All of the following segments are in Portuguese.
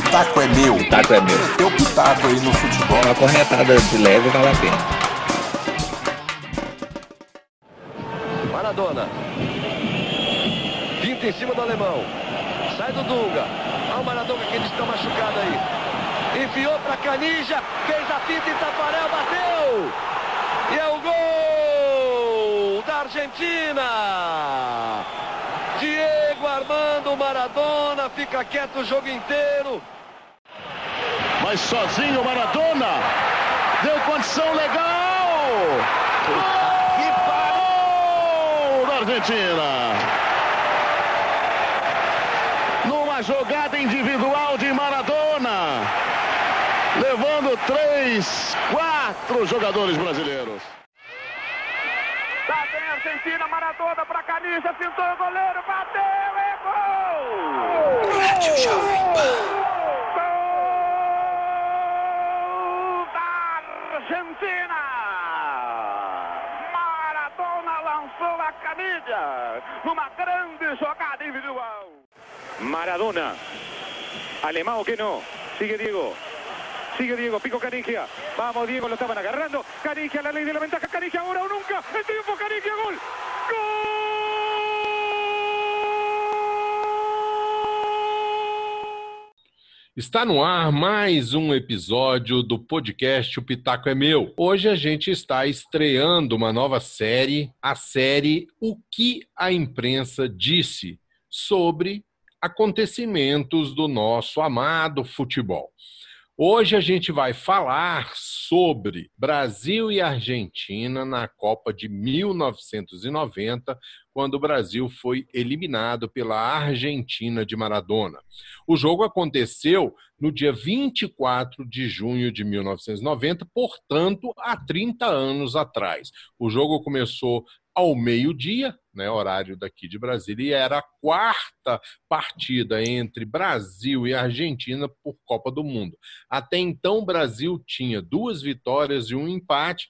pitaco é meu. Pitaco é meu. Teu pitaco aí no futebol. Uma corretada de leve vale a pena. Maradona. Pinta em cima do alemão. Sai do Dunga. Olha o Maradona que ele está machucado aí. Enfiou para Canija. Fez a pinta em Tafarel. Bateu. E é o gol da Argentina. Armando Maradona. Fica quieto o jogo inteiro. Mas sozinho Maradona. Deu condição legal. Que parou da Argentina. Numa jogada individual de Maradona. Levando três, quatro jogadores brasileiros. Lá vem a Argentina, Maradona pra Canija, pintou o goleiro, bateu, gol! Gol da Argentina! Maradona lançou a Canija numa grande jogada individual. Maradona. Alemão que no. Sigue Diego. Sigue Diego, pico Canigia. Vamos, Diego, lo estaban agarrando. Canigia, la ley de la ventaja. Canigia, ahora o nunca. El tiempo, Canigia, gol. Está no ar mais um episódio do podcast O Pitaco é Meu. Hoje a gente está estreando uma nova série, a série O que a imprensa disse sobre acontecimentos do nosso amado futebol. Hoje a gente vai falar sobre Brasil e Argentina na Copa de 1990, quando o Brasil foi eliminado pela Argentina de Maradona. O jogo aconteceu no dia 24 de junho de 1990, portanto, há 30 anos atrás. O jogo começou ao meio-dia, né, horário daqui de Brasília, e era a quarta partida entre Brasil e Argentina por Copa do Mundo. Até então, o Brasil tinha duas vitórias e um empate.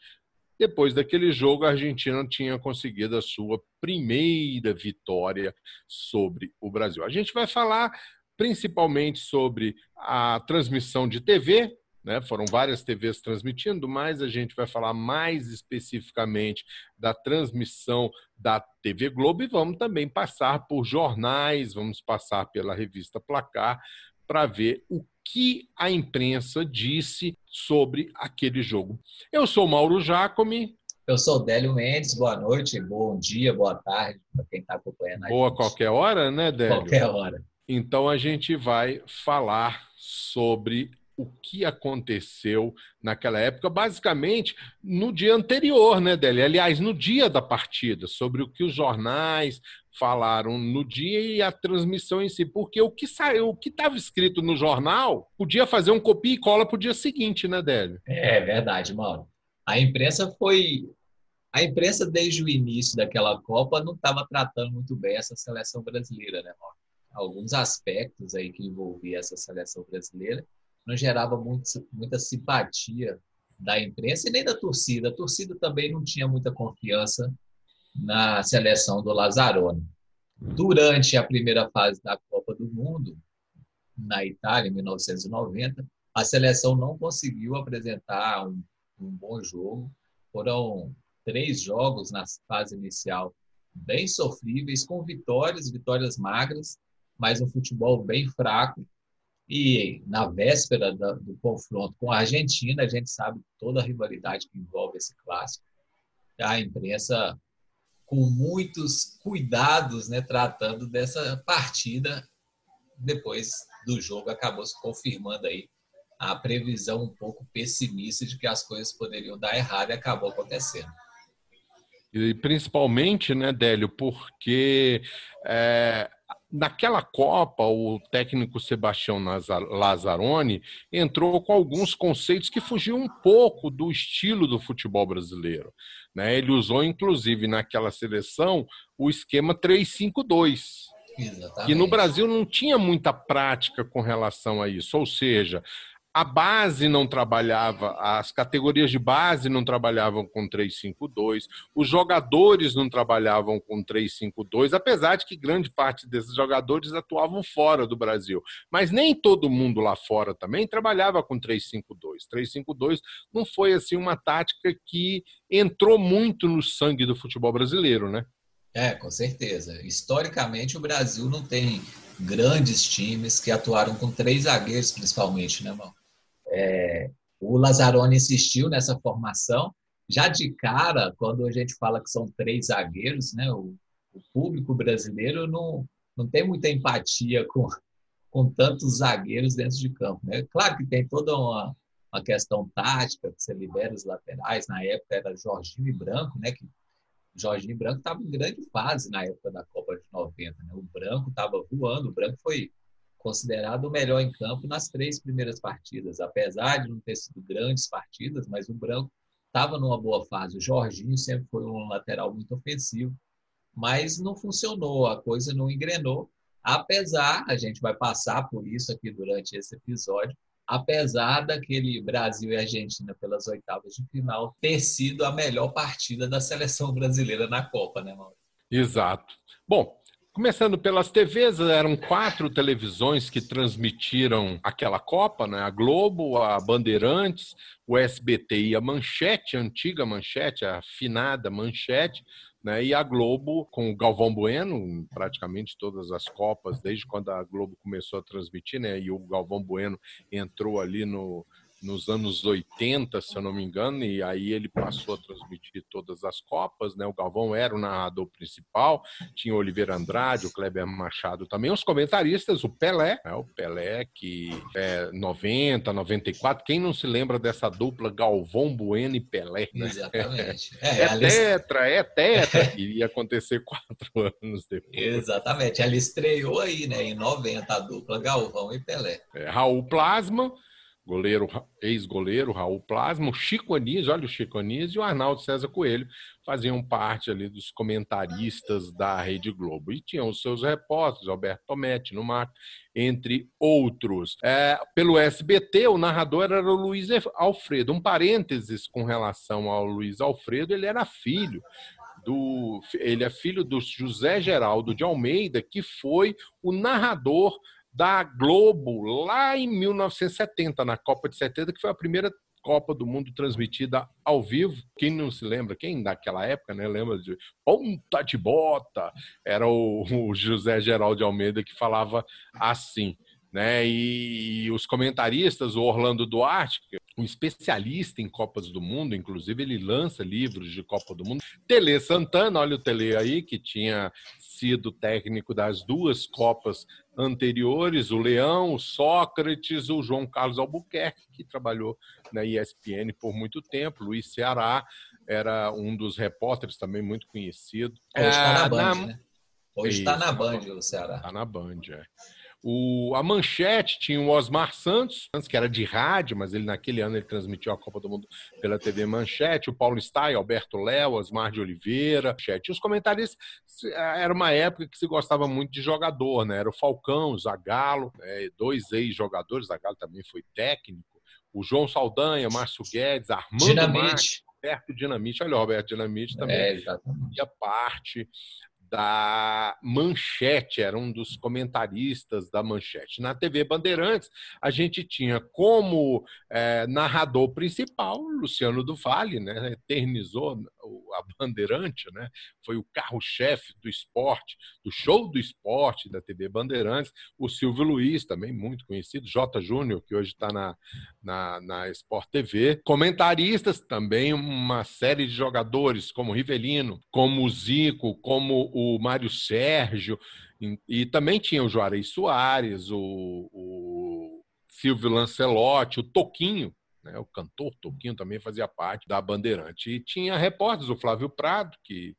Depois daquele jogo, a Argentina tinha conseguido a sua primeira vitória sobre o Brasil. A gente vai falar principalmente sobre a transmissão de TV, né? Foram várias TVs transmitindo, mas a gente vai falar mais especificamente da transmissão da TV Globo e vamos também passar por jornais, vamos passar pela revista Placar para ver o que a imprensa disse sobre aquele jogo. Eu sou Mauro Jacome. Eu sou Délio Mendes, boa noite, bom dia, boa tarde para quem está acompanhando a Boa gente. qualquer hora, né, Délio? Qualquer hora. Então a gente vai falar sobre o que aconteceu naquela época, basicamente no dia anterior, né, Deli? Aliás, no dia da partida, sobre o que os jornais falaram no dia e a transmissão em si, porque o que saiu, o que estava escrito no jornal, podia fazer um copia e cola para o dia seguinte, né, Délio? É verdade, Mauro. A imprensa foi. A imprensa, desde o início daquela Copa, não estava tratando muito bem essa seleção brasileira, né, Mauro? Alguns aspectos aí que envolvia essa seleção brasileira não gerava muito, muita simpatia da imprensa e nem da torcida. A torcida também não tinha muita confiança na seleção do Lazzaroni. Durante a primeira fase da Copa do Mundo, na Itália, em 1990, a seleção não conseguiu apresentar um, um bom jogo. Foram três jogos na fase inicial bem sofríveis, com vitórias, vitórias magras, mas um futebol bem fraco e na véspera do confronto com a Argentina, a gente sabe toda a rivalidade que envolve esse clássico. A imprensa, com muitos cuidados, né, tratando dessa partida, depois do jogo, acabou se confirmando aí a previsão um pouco pessimista de que as coisas poderiam dar errado e acabou acontecendo. E principalmente, né, Délio, porque é, naquela Copa, o técnico Sebastião Lazzaroni entrou com alguns conceitos que fugiam um pouco do estilo do futebol brasileiro. Né? Ele usou, inclusive, naquela seleção, o esquema 3-5-2. Exatamente. Que no Brasil não tinha muita prática com relação a isso. Ou seja, a base não trabalhava, as categorias de base não trabalhavam com 3-5-2, os jogadores não trabalhavam com 3-5-2, apesar de que grande parte desses jogadores atuavam fora do Brasil. Mas nem todo mundo lá fora também trabalhava com 3-5-2. 3-5-2 não foi assim uma tática que entrou muito no sangue do futebol brasileiro, né? É, com certeza. Historicamente, o Brasil não tem grandes times que atuaram com três zagueiros, principalmente, né, irmão? É, o Lazzaroni insistiu nessa formação. Já de cara, quando a gente fala que são três zagueiros, né, o, o público brasileiro não, não tem muita empatia com, com tantos zagueiros dentro de campo. Né? Claro que tem toda uma, uma questão tática, que você libera os laterais. Na época era Jorginho e Branco, né, que Jorginho Branco estava em grande fase na época da Copa de 90. Né? O Branco estava voando, o Branco foi considerado o melhor em campo nas três primeiras partidas, apesar de não ter sido grandes partidas, mas o Branco estava numa boa fase. O Jorginho sempre foi um lateral muito ofensivo, mas não funcionou, a coisa não engrenou. Apesar, a gente vai passar por isso aqui durante esse episódio, apesar daquele Brasil e Argentina pelas oitavas de final ter sido a melhor partida da seleção brasileira na Copa, né, Mauro? Exato. Bom, Começando pelas TVs, eram quatro televisões que transmitiram aquela Copa, né? A Globo, a Bandeirantes, o SBT e a Manchete, a antiga Manchete, a afinada Manchete, né? E a Globo, com o Galvão Bueno, praticamente todas as Copas, desde quando a Globo começou a transmitir, né? E o Galvão Bueno entrou ali no, nos anos 80, se eu não me engano, e aí ele passou a transmitir todas as Copas, né? O Galvão era o narrador principal, tinha o Oliveira Andrade, o Kleber Machado também, os comentaristas, o Pelé, né? o Pelé que é 90, 94, quem não se lembra dessa dupla Galvão Bueno e Pelé? Né? Exatamente. É, é tetra, é tetra, que iria acontecer quatro anos depois. Exatamente, ela estreou aí, né, em 90, a dupla Galvão e Pelé. É, Raul Plasma, goleiro, ex-goleiro Raul Plasma, o Chico Anísio, olha o Chico Anísio e o Arnaldo César Coelho faziam parte ali dos comentaristas da Rede Globo. E tinham os seus repórteres, Alberto Tometti no mar, entre outros. É, pelo SBT, o narrador era o Luiz Alfredo. Um parênteses com relação ao Luiz Alfredo, ele era filho do, ele é filho do José Geraldo de Almeida, que foi o narrador da Globo lá em 1970, na Copa de 70, que foi a primeira Copa do Mundo transmitida ao vivo. Quem não se lembra, quem daquela época, né, lembra de ponta de bota? Era o, o José Geraldo Almeida que falava assim. Né? E, e os comentaristas, o Orlando Duarte, é um especialista em Copas do Mundo, inclusive ele lança livros de Copa do Mundo. Tele Santana, olha o Tele aí, que tinha sido técnico das duas Copas anteriores, o Leão, o Sócrates, o João Carlos Albuquerque, que trabalhou na ESPN por muito tempo, Luiz Ceará era um dos repórteres também muito conhecido. Hoje está na Band, na... né? Hoje está na Band, o Ceará. Está na Band, é. O, a Manchete tinha o Osmar Santos, que era de rádio, mas ele naquele ano ele transmitiu a Copa do Mundo pela TV Manchete. O Paulo Stai, Alberto Léo, Osmar de Oliveira. Manchete. E os comentaristas, era uma época que se gostava muito de jogador, né? Era o Falcão, o Zagallo, né? dois ex-jogadores. Zagallo também foi técnico. O João Saldanha, Márcio Guedes, Armando Dinamite. Marques, Roberto Dinamite. Olha o Roberto Dinamite também. É. Fazia parte da Manchete, era um dos comentaristas da Manchete. Na TV Bandeirantes, a gente tinha como é, narrador principal Luciano do Vale, né? eternizou a Bandeirante, né? foi o carro-chefe do esporte, do show do esporte da TV Bandeirantes. O Silvio Luiz, também muito conhecido, J. Júnior, que hoje está na, na, na Sport TV. Comentaristas, também uma série de jogadores, como Rivelino, como Zico, como o Mário Sérgio, e, e também tinha o Juarez Soares, o, o Silvio Lancelotti, o Toquinho, né, o cantor Toquinho também fazia parte da Bandeirante. E tinha repórteres, o Flávio Prado, que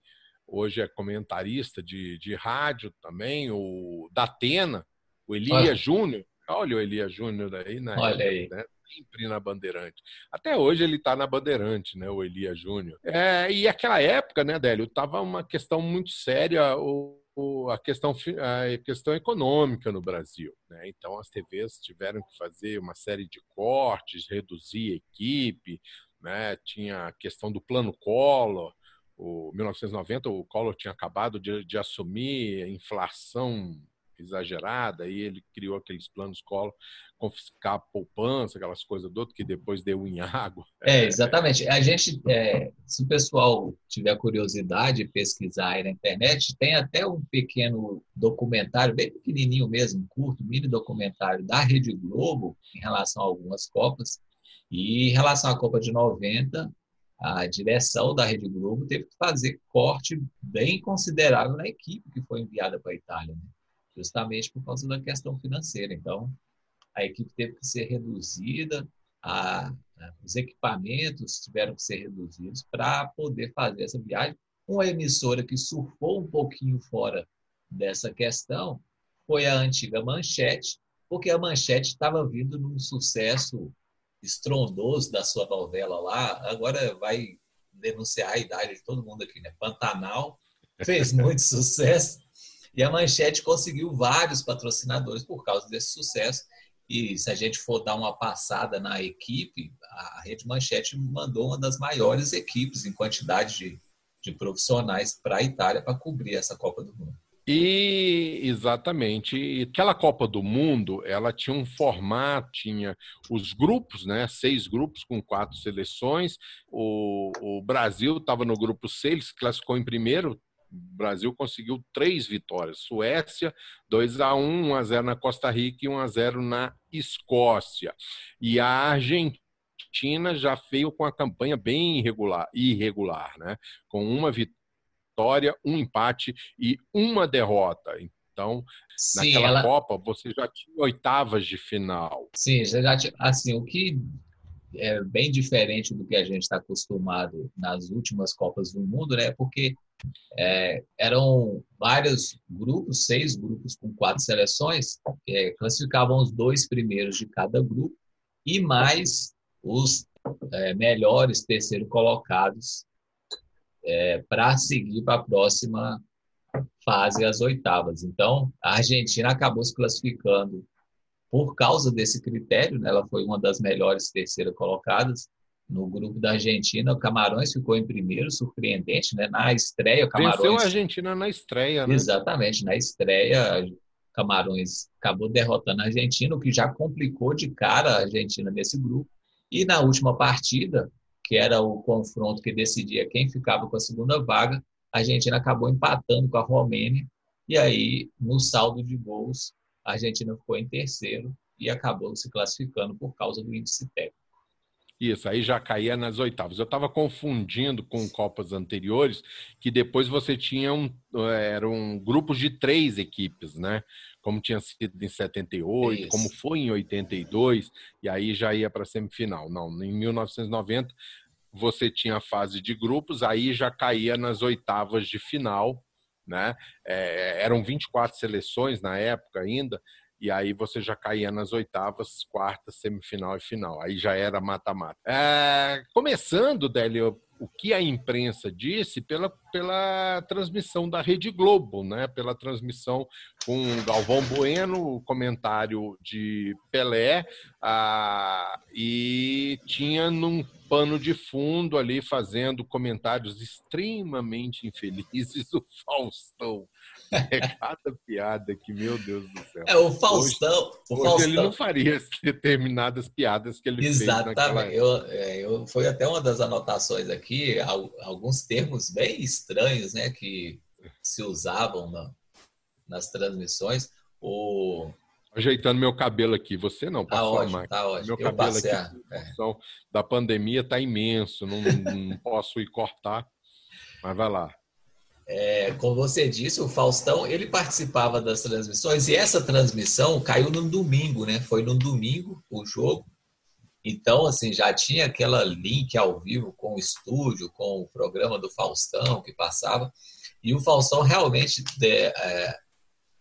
hoje é comentarista de, de rádio também, o Datena, o Elia Júnior. Olha o Elia Júnior aí, né? Olha aí. Né? Sempre na Bandeirante. Até hoje ele está na Bandeirante, né, o Elia Júnior. É, e aquela época, né, Délio, estava uma questão muito séria. O, a questão, a questão econômica no Brasil. Né? Então, as TVs tiveram que fazer uma série de cortes, reduzir a equipe, né? tinha a questão do plano Collor. O 1990, o Collor tinha acabado de, de assumir a inflação exagerada, e ele criou aqueles planos Collor, confiscar a poupança, aquelas coisas do outro, que depois deu em água. É, exatamente. A gente, é, se o pessoal tiver curiosidade de pesquisar aí na internet, tem até um pequeno documentário, bem pequenininho mesmo, curto, mini documentário da Rede Globo em relação a algumas Copas. E em relação à Copa de 90, a direção da Rede Globo teve que fazer corte bem considerável na equipe que foi enviada para a Itália. Né? Justamente por causa da questão financeira. Então, a equipe teve que ser reduzida, a, a, os equipamentos tiveram que ser reduzidos para poder fazer essa viagem. Uma emissora que surfou um pouquinho fora dessa questão foi a antiga Manchete, porque a Manchete estava vindo num sucesso estrondoso da sua novela lá, agora vai denunciar a idade de todo mundo aqui, né? Pantanal fez muito sucesso e a Manchete conseguiu vários patrocinadores por causa desse sucesso. E se a gente for dar uma passada na equipe, a Rede Manchete mandou uma das maiores equipes em quantidade de, de profissionais para a Itália para cobrir essa Copa do Mundo. E exatamente, aquela Copa do Mundo, ela tinha um formato, tinha os grupos, né? Seis grupos com quatro seleções. O, o Brasil estava no grupo C, ele se classificou em primeiro, o Brasil conseguiu três vitórias. Suécia, 2 a 1 1 a 0 na Costa Rica e 1 a 0 na Escócia. E a Argentina já veio com a campanha bem irregular, irregular né? com uma vitória, um empate e uma derrota. Então, Sim, naquela ela... Copa, você já tinha oitavas de final. Sim, já tinha. Assim, o que é bem diferente do que a gente está acostumado nas últimas Copas do Mundo, né? Porque é, eram vários grupos, seis grupos com quatro seleções, é, classificavam os dois primeiros de cada grupo e mais os é, melhores terceiro colocados é, para seguir para a próxima fase, as oitavas. Então, a Argentina acabou se classificando por causa desse critério, né? ela foi uma das melhores terceira colocadas no grupo da Argentina. O Camarões ficou em primeiro, surpreendente, né? Na estreia, o Camarões. Venceu a Argentina na estreia, né? Exatamente, na estreia, Camarões acabou derrotando a Argentina, o que já complicou de cara a Argentina nesse grupo. E na última partida, que era o confronto que decidia quem ficava com a segunda vaga, a Argentina acabou empatando com a Romênia. E aí, no saldo de gols, a Argentina ficou em terceiro e acabou se classificando por causa do índice técnico. Isso, aí já caía nas oitavas. Eu estava confundindo com Copas anteriores, que depois você tinha um, eram grupos de três equipes, né? Como tinha sido em 78, Isso. como foi em 82, e aí já ia para a semifinal. Não, em 1990 você tinha a fase de grupos, aí já caía nas oitavas de final, né? É, eram 24 seleções na época ainda, e aí você já caía nas oitavas, quartas, semifinal e final. Aí já era mata-mata. É, começando, Délio, o que a imprensa disse pela, pela transmissão da Rede Globo, né? pela transmissão com Galvão Bueno, o comentário de Pelé, ah, e tinha num pano de fundo ali fazendo comentários extremamente infelizes o Faustão. É cada piada que, meu Deus do céu. É, o Faustão. Hoje, o hoje Faustão. ele não faria determinadas piadas que ele Exatamente. fez. Exatamente. Eu, é, eu, foi até uma das anotações aqui, alguns termos bem estranhos né, que se usavam na, nas transmissões. O, ajeitando meu cabelo aqui. Você não, tá ótimo, tá ótimo. Meu cabelo aqui, a... é. da pandemia tá imenso, não, não posso ir cortar, mas vai lá. É, como você disse, o Faustão, ele participava das transmissões e essa transmissão caiu no domingo, né? Foi no domingo o jogo. Então, assim, já tinha aquela link ao vivo com o estúdio, com o programa do Faustão que passava. E o Faustão realmente, é,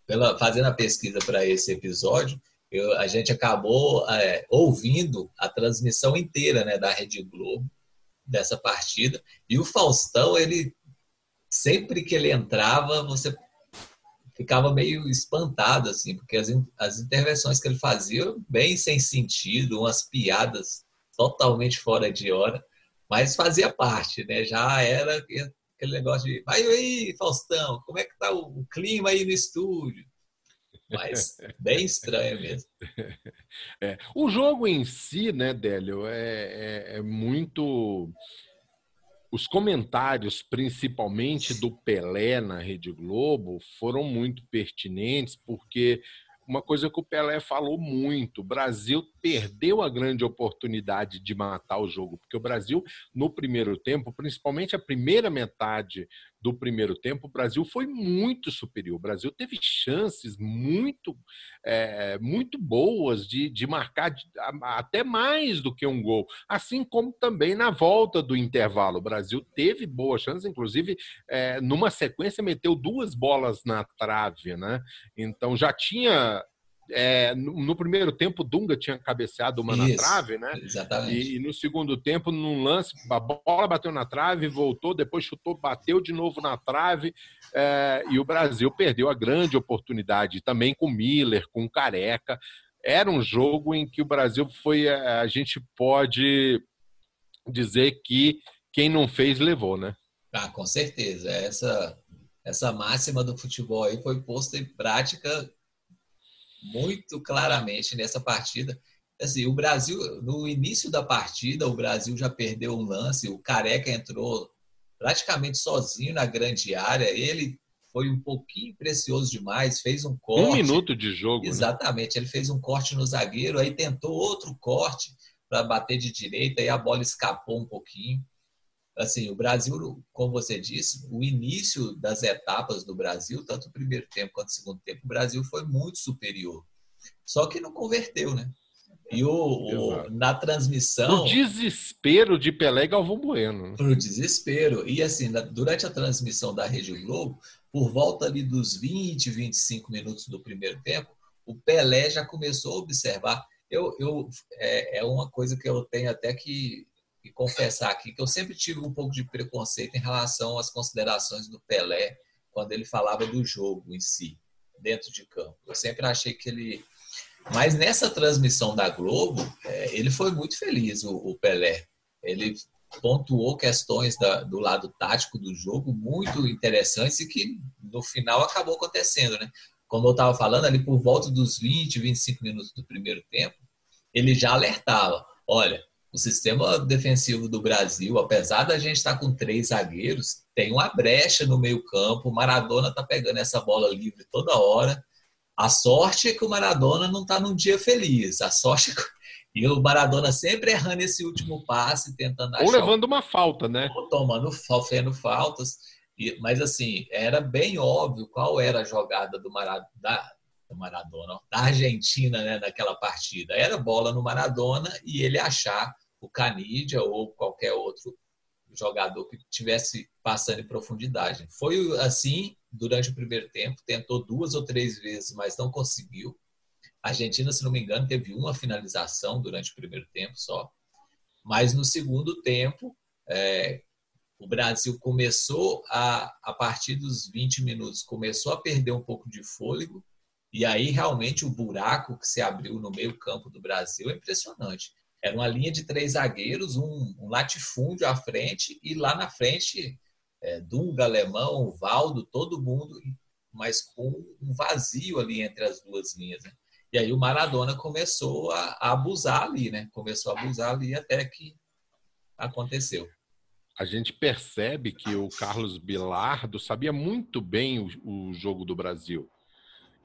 pela, fazendo a pesquisa para esse episódio, eu, a gente acabou é, ouvindo a transmissão inteira né, da Rede Globo dessa partida. E o Faustão, ele sempre que ele entrava, você ficava meio espantado, assim, porque as, as intervenções que ele fazia, bem sem sentido, umas piadas totalmente fora de hora, mas fazia parte, né? Já era aquele negócio de, vai aí, Faustão, como é que tá o, clima aí no estúdio? Mas bem estranho mesmo. É. O jogo em si, né, Délio, é, é, é muito os comentários, principalmente do Pelé na Rede Globo, foram muito pertinentes, porque uma coisa que o Pelé falou muito: o Brasil perdeu a grande oportunidade de matar o jogo, porque o Brasil, no primeiro tempo, principalmente a primeira metade do primeiro tempo, o Brasil foi muito superior. O Brasil teve chances muito, é, muito boas de, de marcar até mais do que um gol, assim como também na volta do intervalo. O Brasil teve boas chances, inclusive é, numa sequência meteu duas bolas na trave, né? Então já tinha é, no, no, primeiro tempo, Dunga tinha cabeceado uma Isso, na trave, né? Exatamente. E, e, no segundo tempo, num lance, a bola bateu na trave, voltou, depois chutou, bateu de novo na trave. É, e o Brasil perdeu a grande oportunidade, também com Miller, com Careca. Era um jogo em que o Brasil foi. É, a gente pode dizer que quem não fez levou, né? Ah, com certeza. Essa, essa máxima do futebol aí foi posta em prática muito claramente nessa partida. Assim, o Brasil, no início da partida, o Brasil já perdeu um lance, o Careca entrou praticamente sozinho na grande área, ele foi um pouquinho precioso demais, fez um corte. Um minuto de jogo. Né? Exatamente, né? ele fez um corte no zagueiro, aí tentou outro corte para bater de direita, e a bola escapou um pouquinho assim, o Brasil, como você disse, o início das etapas do Brasil, tanto o primeiro tempo quanto o segundo tempo, o Brasil foi muito superior. Só que não converteu, né? E o, o na transmissão. O desespero de Pelé e Galvão Bueno. Pro desespero. E assim, na, durante a transmissão da Rede Globo, por volta ali dos 20, 25 minutos do primeiro tempo, o Pelé já começou a observar. Eu, eu, é, é uma coisa que eu tenho até que e confessar aqui que eu sempre tive um pouco de preconceito em relação às considerações do Pelé quando ele falava do jogo em si, dentro de campo. Eu sempre achei que ele. Mas nessa transmissão da Globo, é, ele foi muito feliz, o, Pelé. Ele pontuou questões da, do lado tático do jogo muito interessantes e que no final acabou acontecendo, né? Como eu estava falando, ali por volta dos 20, 25 minutos do primeiro tempo, ele já alertava: olha, o sistema defensivo do Brasil, apesar da gente estar com três zagueiros, tem uma brecha no meio-campo. O Maradona está pegando essa bola livre toda hora. A sorte é que o Maradona não está num dia feliz. A sorte é que... E o Maradona sempre errando esse último passe, tentando. Ou levando uma falta, né? Ou tomando, sofrendo faltas. Mas, assim, era bem óbvio qual era a jogada do Maradona, do Maradona, da Argentina, né, naquela partida. Era bola no Maradona e ele achar o Canidia ou qualquer outro jogador que tivesse passando em profundidade. Foi assim durante o primeiro tempo, tentou duas ou três vezes, mas não conseguiu. A Argentina, se não me engano, teve uma finalização durante o primeiro tempo só. Mas no segundo tempo, é, o Brasil começou a, a partir dos 20 minutos, começou a perder um pouco de fôlego. E aí, realmente, o buraco que se abriu no meio-campo do Brasil é impressionante. Era uma linha de três zagueiros, um, um latifúndio à frente e lá na frente é, Dunga, Alemão, Valdo, todo mundo, mas com um vazio ali entre as duas linhas. Né? E aí o Maradona começou a, a abusar ali, né? Começou a abusar ali até que aconteceu a gente percebe que o Carlos Bilardo sabia muito bem o, o, jogo do Brasil.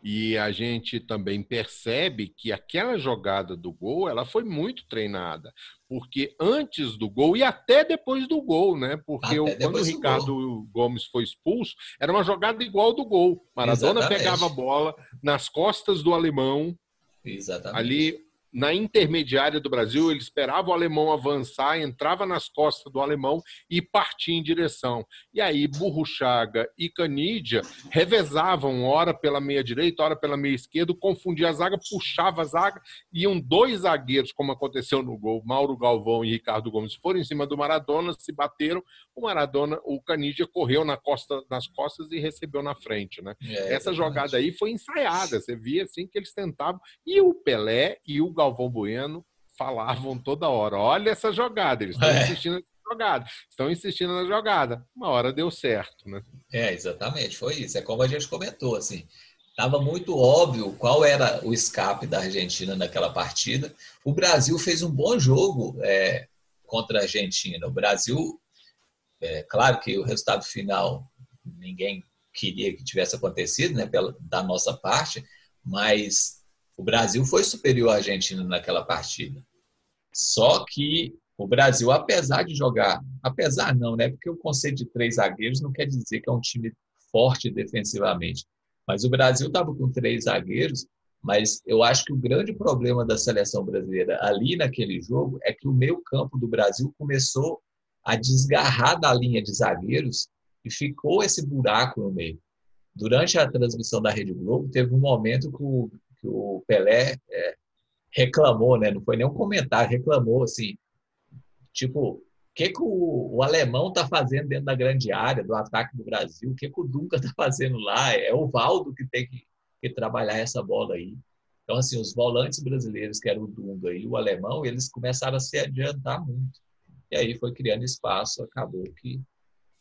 E a gente também percebe que aquela jogada do gol, ela foi muito treinada, porque antes do gol e até depois do gol, né? Porque o, quando o Ricardo Gomes foi expulso, era uma jogada igual do gol. Maradona Exatamente. pegava a bola nas costas do alemão. Exatamente. Ali na intermediária do Brasil, ele esperava o alemão avançar, entrava nas costas do alemão e partia em direção. E aí Burruchaga e Canidia revezavam, hora pela meia direita, hora pela meia esquerda, confundia a zaga, puxava a zaga, iam dois zagueiros, como aconteceu no gol, Mauro Galvão e Ricardo Gomes, foram em cima do Maradona, se bateram, o Maradona, o Canidia correu na costa, nas costas e recebeu na frente. Né? É, Essa jogada aí foi ensaiada, você via assim que eles tentavam, e o Pelé e o Galvão Bueno falavam toda hora: olha essa jogada, eles estão É. insistindo na jogada, estão insistindo na jogada. Uma hora deu certo, né? É, exatamente, foi isso. É como a gente comentou, assim. Estava muito óbvio qual era o escape da Argentina naquela partida. O Brasil fez um bom jogo é, contra a Argentina. O Brasil, é, claro que o resultado final ninguém queria que tivesse acontecido, né, pela, da nossa parte, mas o Brasil foi superior à Argentina naquela partida. Só que o Brasil, apesar de jogar, apesar não, né? Porque o conceito de três zagueiros não quer dizer que é um time forte defensivamente. Mas o Brasil estava com três zagueiros, mas eu acho que o grande problema da seleção brasileira ali naquele jogo é que o meio-campo do Brasil começou a desgarrar da linha de zagueiros e ficou esse buraco no meio. Durante a transmissão da Rede Globo, teve um momento que o, que o Pelé é, reclamou, né? Não foi nem um comentário, reclamou assim, tipo, o que, que o, o alemão está fazendo dentro da grande área do ataque do Brasil? O que, que o Dunga está fazendo lá? É o Valdo que tem que, que, trabalhar essa bola aí. Então, assim, os volantes brasileiros, que eram o Dunga e o alemão, eles começaram a se adiantar muito. E aí foi criando espaço, acabou que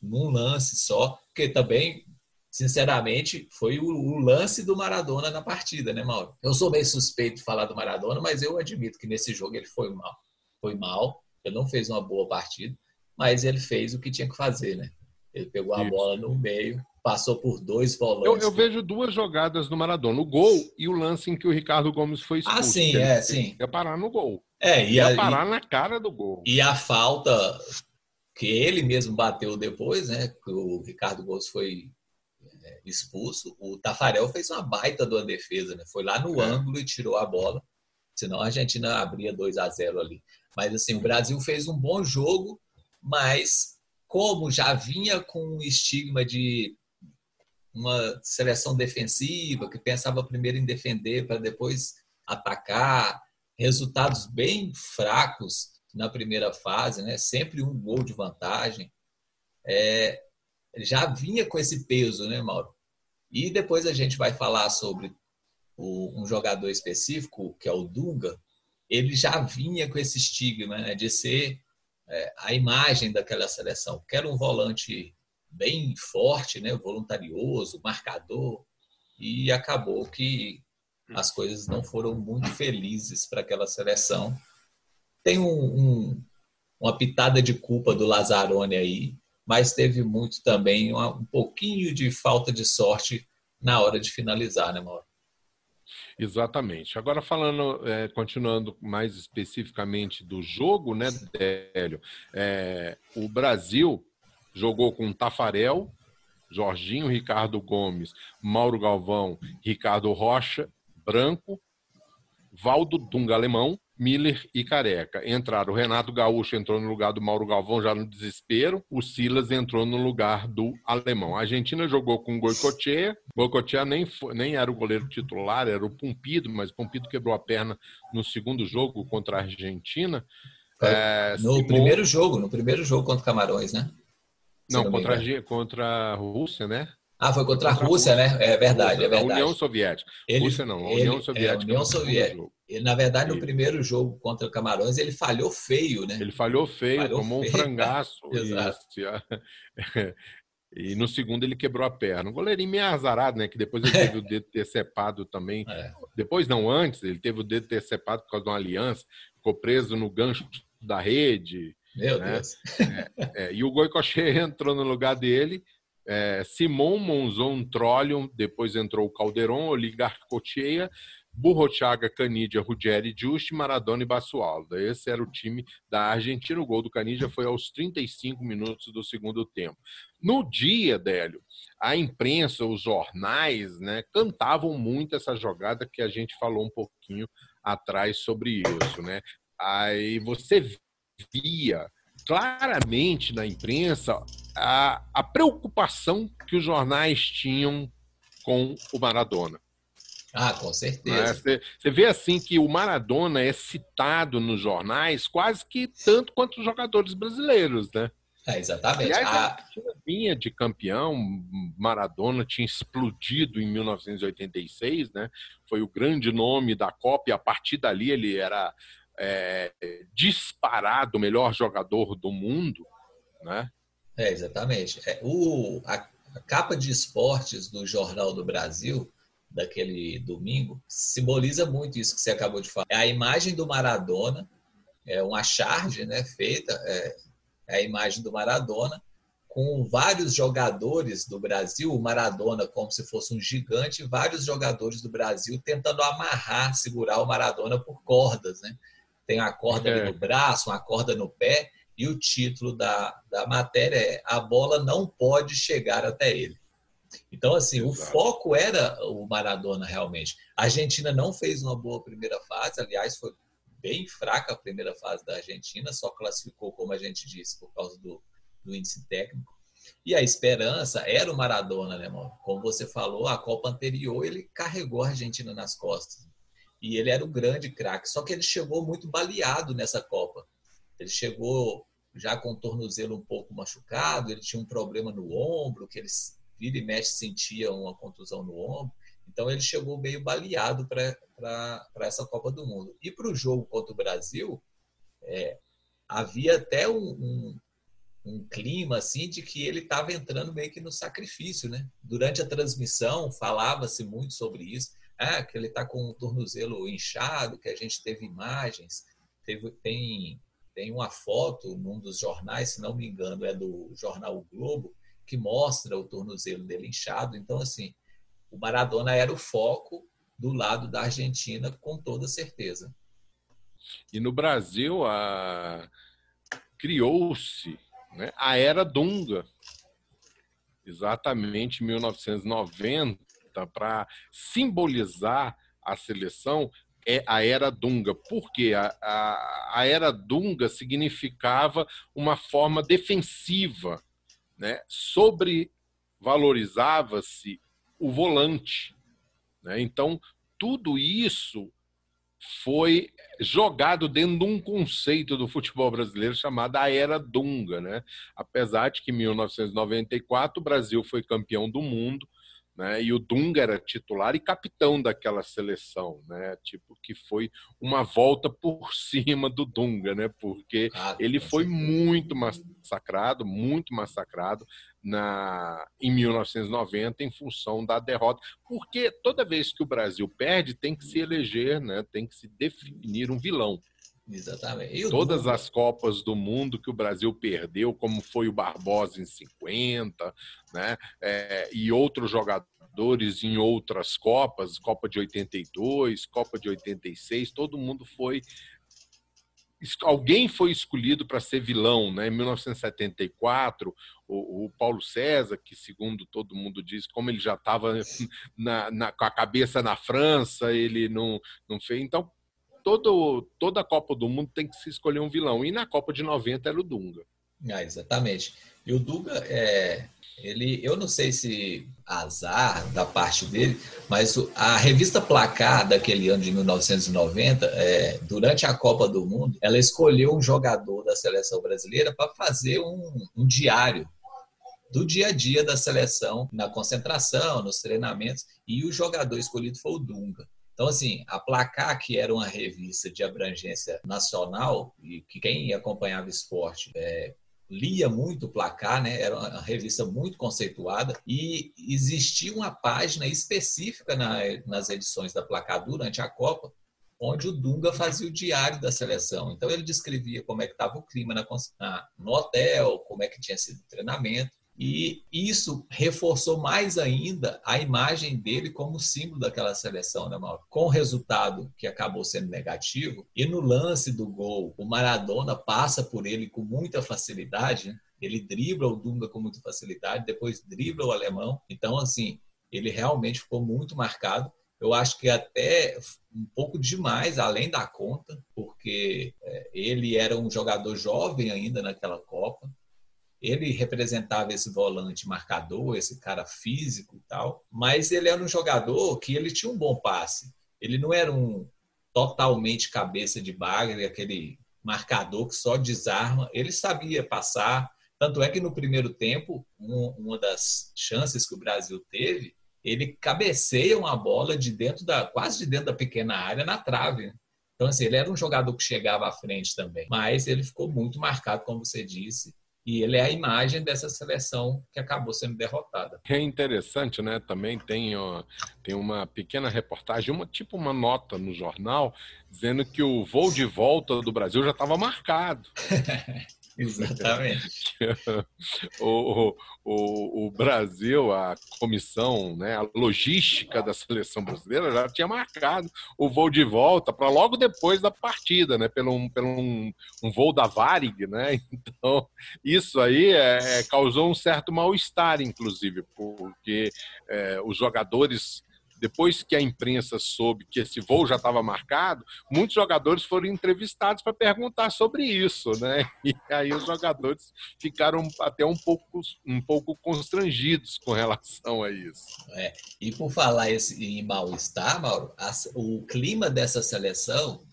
num lance só, porque também, sinceramente, foi o, o, lance do Maradona na partida, né, Mauro? Eu sou meio suspeito de falar do Maradona, mas eu admito que nesse jogo ele foi mal. Foi mal, ele não fez uma boa partida, mas ele fez o que tinha que fazer, né? Ele pegou a Isso. bola no meio, passou por dois volantes. Eu, eu, vejo duas jogadas do Maradona, o gol e o lance em que o Ricardo Gomes foi expulso. Ah, sim, é, sim. Ia parar no gol. É, e ia a, parar e, na cara do gol. E a falta que ele mesmo bateu depois, né? Que o Ricardo Gomes foi expulso. O Tafarel fez uma baita de uma defesa, né? Foi lá no é. ângulo e tirou a bola. Senão a Argentina abria 2 a 0 ali. Mas assim, o Brasil fez um bom jogo, mas como já vinha com um estigma de uma seleção defensiva, que pensava primeiro em defender para depois atacar, resultados bem fracos na primeira fase, né? sempre um gol de vantagem, é, já vinha com esse peso, né, Mauro? E depois a gente vai falar sobre o, um jogador específico, que é o Dunga, ele já vinha com esse estigma né, de ser é, a imagem daquela seleção, que era um volante bem forte, né, voluntarioso, marcador, e acabou que as coisas não foram muito felizes para aquela seleção. Tem um, um, uma pitada de culpa do Lazzaroni aí, mas teve muito também uma, um pouquinho de falta de sorte na hora de finalizar, né, Mauro? Exatamente. Agora falando, é, continuando mais especificamente do jogo, né, Délio? É, o Brasil jogou com Tafarel, Jorginho, Ricardo Gomes, Mauro Galvão, Ricardo Rocha, Branco, Valdo Dunga Alemão, Miller e Careca. Entraram o Renato Gaúcho entrou no lugar do Mauro Galvão já no desespero. O Silas entrou no lugar do alemão. A Argentina jogou com o Goicoechea. Goicoechea nem, foi, nem era o goleiro titular, era o Pumpido, mas o Pumpido quebrou a perna no segundo jogo contra a Argentina. É, no Simon... primeiro jogo, no primeiro jogo contra Camarões, né? Não, não contra, a, contra a Rússia, né? Ah, foi contra, contra a Rússia, Rússia, né? É verdade, é verdade. A União Soviética. Ele, Rússia não, a União ele, Soviética. É, União Soviética. Ele, na verdade, no primeiro jogo contra o Camarões, ele falhou feio, né? Ele falhou feio, Falhou tomou feio. um frangaço. Exato. E, e no segundo ele quebrou a perna. Um goleirinho meio azarado, né? Que depois ele teve o dedo decepado também. É. Depois, não, antes, ele teve o dedo decepado por causa de uma aliança. Ficou preso no gancho da rede. Meu né? Deus. É, e o Goicoechea entrou no lugar dele. É, Simon Monzon Trollion, depois entrou o Calderon, Oligar Cocheia, Burrochaga, Canidia, Ruggeri, Juste, Maradona e Basualdo. Esse era o time da Argentina. O gol do Canidia foi aos 35 minutos do segundo tempo. No dia, Délio, a imprensa, os jornais, né, cantavam muito essa jogada que a gente falou um pouquinho atrás sobre isso, né? Aí você via claramente na imprensa a, a preocupação que os jornais tinham com o Maradona. Ah, com certeza. Você, você vê assim que o Maradona é citado nos jornais quase que tanto quanto os jogadores brasileiros, né? É, exatamente. Aliás, a... a vinha de campeão, Maradona tinha explodido em 1986, né? Foi o grande nome da Copa e a partir dali ele era é, disparado o melhor jogador do mundo, né? É, exatamente. É, o, a, a capa de esportes do Jornal do Brasil daquele domingo simboliza muito isso que você acabou de falar. É a imagem do Maradona, é uma charge né, feita, é, é a imagem do Maradona, com vários jogadores do Brasil, o Maradona como se fosse um gigante, vários jogadores do Brasil tentando amarrar, segurar o Maradona por cordas. Né? Tem uma corda é. no braço, uma corda no pé, e o título da, da matéria é A bola não pode chegar até ele. Então, assim, Exato. o foco era o Maradona realmente. A Argentina não fez uma boa primeira fase, aliás, foi bem fraca a primeira fase da Argentina, só classificou, como a gente disse, por causa do, do índice técnico. E a esperança era o Maradona, né, mano? Como você falou, a Copa anterior ele carregou a Argentina nas costas. E ele era o grande craque. Só que ele chegou muito baleado nessa Copa. Ele chegou já com o tornozelo um pouco machucado, ele tinha um problema no ombro, que eles vira e mexe sentia uma contusão no ombro. Então ele chegou meio baleado para essa Copa do Mundo. E para o jogo contra o Brasil, é, havia até um, um, um, clima assim de que ele estava entrando meio que no sacrifício. Né? Durante a transmissão falava-se muito sobre isso. Ah, que ele está com o tornozelo inchado, que a gente teve imagens. Teve, tem, tem uma foto num dos jornais, se não me engano, é do jornal o Globo, que mostra o tornozelo dele inchado. Então, assim, o Maradona era o foco do lado da Argentina, com toda certeza. E no Brasil, a... criou-se né, a Era Dunga, exatamente em 1990, para simbolizar a seleção é a Era Dunga. Por quê? A, a, a Era Dunga significava uma forma defensiva né, sobrevalorizava-se o volante. Né? Então, tudo isso foi jogado dentro de um conceito do futebol brasileiro chamado a Era Dunga. Né? Apesar de que em 1994 o Brasil foi campeão do mundo, né? E o Dunga era titular e capitão daquela seleção, né? Tipo que foi uma volta por cima do Dunga, né? Porque ah, ele foi muito massacrado, muito massacrado na em 1990 em função da derrota. Porque toda vez que o Brasil perde, tem que se eleger, né? Tem que se definir um vilão. Exatamente. Todas as Copas do Mundo que o Brasil perdeu, como foi o Barbosa em 50, né? É, e outros jogadores em outras Copas, Copa de 82, Copa de 86, todo mundo foi. Alguém foi escolhido para ser vilão, né? Em 1974, o, o, Paulo César, que segundo todo mundo diz, como ele já estava com a cabeça na França, ele não, não fez. Então, todo, toda a Copa do Mundo tem que se escolher um vilão. E na Copa de 90 era o Dunga. Ah, exatamente. E o Dunga, é, ele, eu não sei se azar da parte dele, mas a revista Placar daquele ano de 1990, é, durante a Copa do Mundo, ela escolheu um jogador da seleção brasileira para fazer um, um diário do dia a dia da seleção, na concentração, nos treinamentos, e o jogador escolhido foi o Dunga. Então, assim, a Placar, que era uma revista de abrangência nacional, e que quem acompanhava esporte é, lia muito o Placar, né? era uma revista muito conceituada, e existia uma página específica na, nas edições da Placar durante a Copa, onde o Dunga fazia o diário da seleção. Então, ele descrevia como é que estava o clima na, na, no hotel, como é que tinha sido o treinamento, E isso reforçou mais ainda a imagem dele como símbolo daquela seleção, né, Mauro? Com o resultado que acabou sendo negativo, e no lance do gol, o Maradona passa por ele com muita facilidade, né? ele dribla o Dunga com muita facilidade, depois dribla o alemão. Então, assim, ele realmente ficou muito marcado. Eu acho que até um pouco demais, além da conta, porque é, ele era um jogador jovem ainda naquela Copa ele representava esse volante marcador, esse cara físico e tal, mas ele era um jogador que ele tinha um bom passe. Ele não era um totalmente cabeça de bagre, aquele marcador que só desarma. Ele sabia passar. Tanto é que no primeiro tempo, uma das chances que o Brasil teve, ele cabeceia uma bola de dentro da quase de dentro da pequena área na trave. Então assim, ele era um jogador que chegava à frente também, mas ele ficou muito marcado, como você disse, e ele é a imagem dessa seleção que acabou sendo derrotada. É interessante, né? Também tem, ó, tem uma pequena reportagem, uma tipo uma nota no jornal, dizendo que o voo de volta do Brasil já estava marcado. Exatamente. o, o, o, Brasil, a comissão, né, a logística da seleção brasileira já tinha marcado o voo de volta para logo depois da partida, né, pelo, um, pelo um, um voo da Varig, né? Então, isso aí é, causou um certo mal-estar, inclusive, porque é, os jogadores depois que a imprensa soube que esse voo já estava marcado, muitos jogadores foram entrevistados para perguntar sobre isso, né? E aí os jogadores ficaram até um pouco, um pouco constrangidos com relação a isso. É. E por falar em mal-estar, Mauro, a, o clima dessa seleção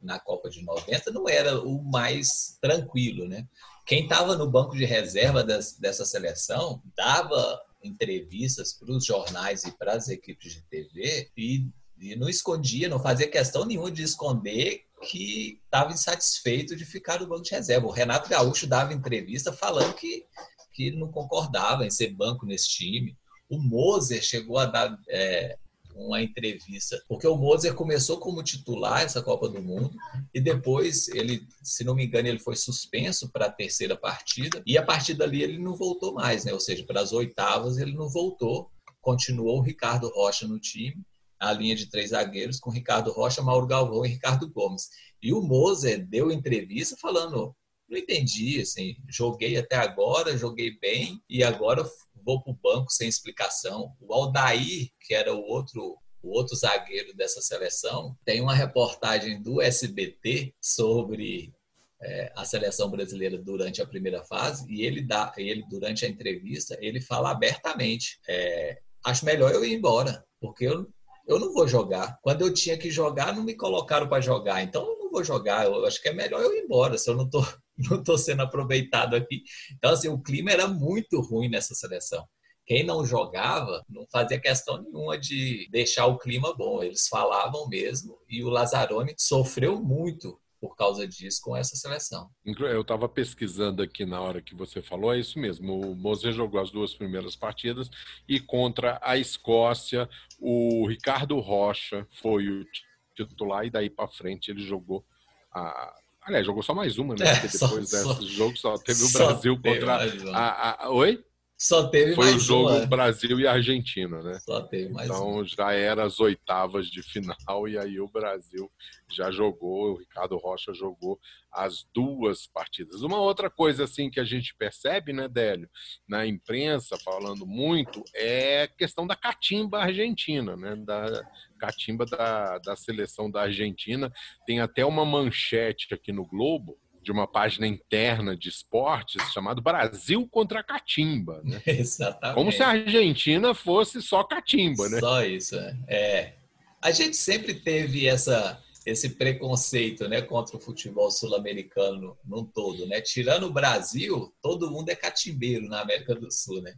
na Copa de 90 não era o mais tranquilo, né? Quem estava no banco de reserva das, dessa seleção dava entrevistas para os jornais e para as equipes de TV e, e não escondia, não fazia questão nenhuma de esconder que estava insatisfeito de ficar no banco de reserva. O Renato Gaúcho dava entrevista falando que, que não concordava em ser banco nesse time. O Moser chegou a dar é, uma entrevista, porque o Moser começou como titular essa Copa do Mundo e depois ele, se não me engano, ele foi suspenso para a terceira partida e a partir dali ele não voltou mais, né? Ou seja, para as oitavas ele não voltou, continuou o Ricardo Rocha no time, a linha de três zagueiros com Ricardo Rocha, Mauro Galvão e Ricardo Gomes. E o Moser deu entrevista falando não entendi, assim, joguei até agora, joguei bem e agora vou para o banco sem explicação. O Aldair, que era o outro o outro zagueiro dessa seleção, tem uma reportagem do SBT sobre é, a seleção brasileira durante a primeira fase e ele dá, ele durante a entrevista ele fala abertamente, é, acho melhor eu ir embora, porque eu eu não vou jogar. Quando eu tinha que jogar, não me colocaram para jogar. Então eu não vou jogar. Eu acho que é melhor eu ir embora, se eu não estou não tô sendo aproveitado aqui. Então, assim, o clima era muito ruim nessa seleção. Quem não jogava não fazia questão nenhuma de deixar o clima bom. Eles falavam mesmo. E o Lazzaroni sofreu muito por causa disso com essa seleção. Eu estava pesquisando aqui na hora que você falou, é isso mesmo. O Moser jogou as duas primeiras partidas e contra a Escócia, o Ricardo Rocha foi o titular e daí para frente ele jogou a Aliás, jogou só mais uma, né? É, Porque depois só, desse só, jogo só teve o Brasil contra a, a, Oi? Só teve Foi mais o jogo uma. Brasil e Argentina, né? Só teve mais Então uma. já era as oitavas de final e aí o Brasil já jogou, o Ricardo Rocha jogou as duas partidas. Uma outra coisa assim que a gente percebe, né, Délio, na imprensa falando muito é a questão da catimba argentina, né? Da catimba da, da seleção da Argentina. Tem até uma manchete aqui no Globo de uma página interna de esportes chamado Brasil contra Catimba. Né? Exatamente. Como se a Argentina fosse só catimba, né? Só isso, é. é. A gente sempre teve essa, esse preconceito né, contra o futebol sul-americano num todo. Né? Tirando o Brasil, todo mundo é catimbeiro na América do Sul. Né?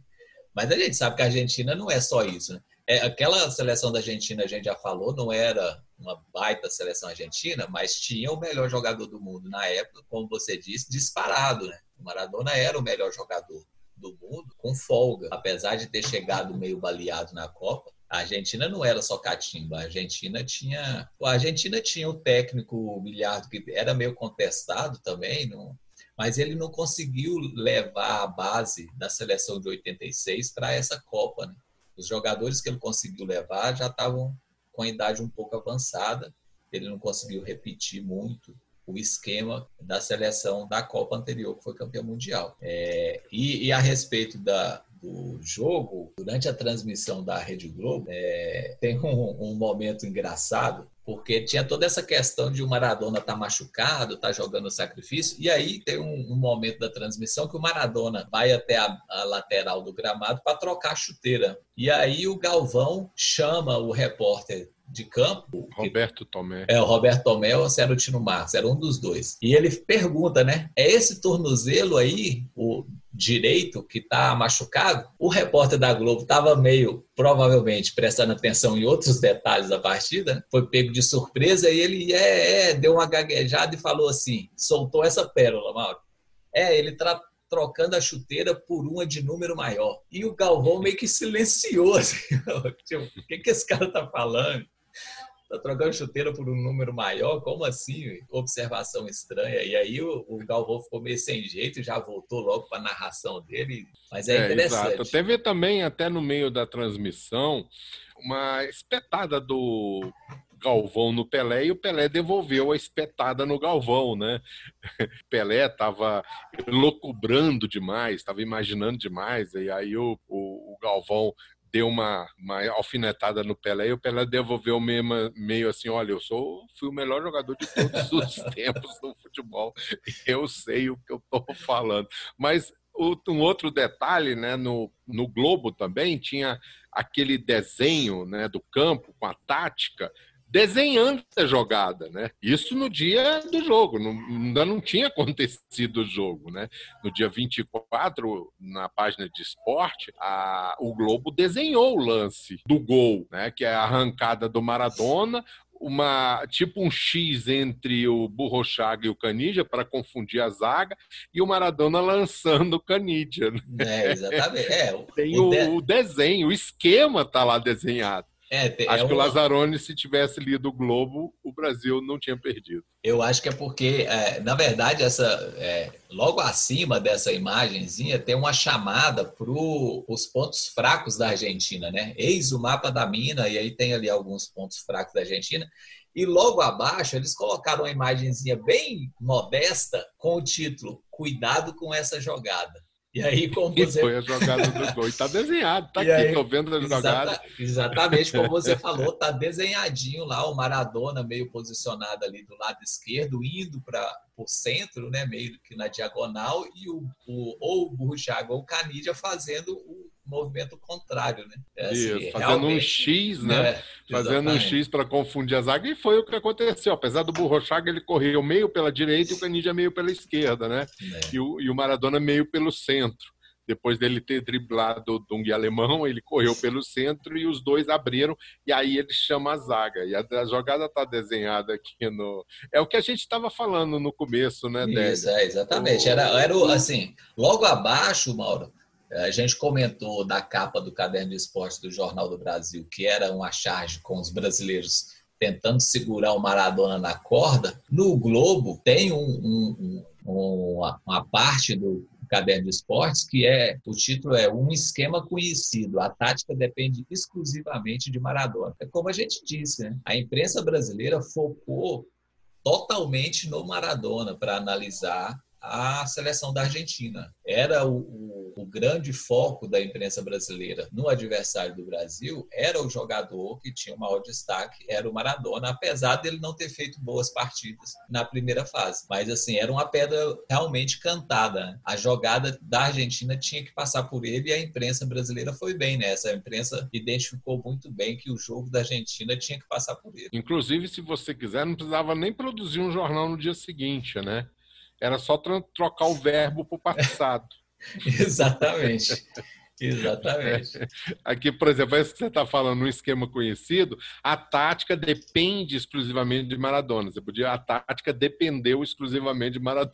Mas a gente sabe que a Argentina não é só isso. Né? É, aquela seleção da Argentina, a gente já falou, não era uma baita seleção argentina, mas tinha o melhor jogador do mundo na época, como você disse, disparado. Né? O Maradona era o melhor jogador do mundo, com folga. Apesar de ter chegado meio baleado na Copa, a Argentina não era só catimba, a Argentina tinha. A Argentina tinha o técnico Bilhardo, que era meio contestado também, não, mas ele não conseguiu levar a base da seleção de 86 para essa Copa. Né? Os jogadores que ele conseguiu levar já estavam com a idade um pouco avançada, ele não conseguiu repetir muito o esquema da seleção da Copa anterior, que foi campeão mundial. É, e, e, a respeito da, do jogo, durante a transmissão da Rede Globo, é, tem um, um, momento engraçado, porque tinha toda essa questão de o Maradona estar tá machucado, estar tá jogando sacrifício, e aí tem um, um, momento da transmissão que o Maradona vai até a, a lateral do gramado para trocar a chuteira. E aí o Galvão chama o repórter de campo. Roberto Tomé. É, o Roberto Tomé ou se era o Tino Marcos, era um dos dois. E ele pergunta, né? É esse tornozelo aí, o direito que está machucado, o repórter da Globo estava meio, provavelmente, prestando atenção em outros detalhes da partida, foi pego de surpresa e ele é, é, deu uma gaguejada e falou assim, soltou essa pérola, Mauro. É, ele está trocando a chuteira por uma de número maior. E o Galvão meio que silenciou, assim, tipo, o que, que esse cara tá falando? Tá trocando chuteira por um número maior? Como assim? Observação estranha. E aí o, o Galvão ficou meio sem jeito, já voltou logo para a narração dele. Mas é, é interessante. Exato. Teve também, até no meio da transmissão, uma espetada do Galvão no Pelé e o Pelé devolveu a espetada no Galvão, né? Pelé estava loucubrando demais, estava imaginando demais, e aí o, o, o Galvão deu uma, uma alfinetada no Pelé e o Pelé devolveu meio, meio assim, olha, eu sou fui o melhor jogador de todos os tempos no futebol, eu sei o que eu estou falando. Mas um outro detalhe, né, no, no Globo também tinha aquele desenho né, do campo com a tática desenhando a jogada, né? Isso no dia do jogo, não, ainda não tinha acontecido o jogo, né? No dia 24, na página de esporte, a, o Globo desenhou o lance do gol, né? Que é a arrancada do Maradona, uma tipo um X entre o Burrochaga e o Canidia para confundir a zaga e o Maradona lançando o Canidia. Né? É, exatamente. É, Tem o, o, de... o desenho, o esquema tá lá desenhado. É, acho é que o Lazzaroni, se tivesse lido o Globo, o Brasil não tinha perdido. Eu acho que é porque, é, na verdade, essa é, logo acima dessa imagenzinha tem uma chamada para os pontos fracos da Argentina, né? Eis o mapa da mina, e aí tem ali alguns pontos fracos da Argentina. E logo abaixo eles colocaram uma imagenzinha bem modesta com o título Cuidado com essa jogada. E aí, como você. E foi a jogada do gol. E tá desenhado, tá e aqui, aí, tô vendo a jogada. Exata, exatamente como você falou, tá desenhadinho lá o Maradona meio posicionado ali do lado esquerdo, indo para o centro, né? Meio que na diagonal, e o, o ou o Burruchaga ou o Canidia fazendo o movimento contrário, né? É assim, Isso, fazendo um X, né? É, fazendo um X para confundir a zaga, e foi o que aconteceu. Apesar do Burrochaga, ele correu meio pela direita e o Canidia meio pela esquerda, né? É. E, o, e o Maradona meio pelo centro. Depois dele ter driblado o Dung alemão, ele correu pelo centro e os dois abriram, e aí ele chama a zaga. E a, a jogada está desenhada aqui no. É o que a gente estava falando no começo, né, Débora? Isso, é, exatamente. Era, era o, assim, logo abaixo, Mauro, a gente comentou da capa do Caderno de Esporte do Jornal do Brasil, que era uma charge com os brasileiros tentando segurar o Maradona na corda. No Globo tem um, um, um, uma, uma parte do Caderno de Esportes que é o título é um esquema conhecido. A tática depende exclusivamente de Maradona. É como a gente disse, né? A imprensa brasileira focou totalmente no Maradona para analisar a seleção da Argentina. Era o, o, o, grande foco da imprensa brasileira no adversário do Brasil, era o jogador que tinha o maior destaque, era o Maradona, apesar dele não ter feito boas partidas na primeira fase. Mas, assim, era uma pedra realmente cantada. A jogada da Argentina tinha que passar por ele e a imprensa brasileira foi bem nessa. A imprensa identificou muito bem que o jogo da Argentina tinha que passar por ele. Inclusive, se você quiser, não precisava nem produzir um jornal no dia seguinte, né? Era só trocar o verbo para o passado. Exatamente. Exatamente. Aqui, por exemplo, isso que você está falando, num esquema conhecido, a tática depende exclusivamente de Maradona. Você podia, a tática dependeu exclusivamente de Maradona.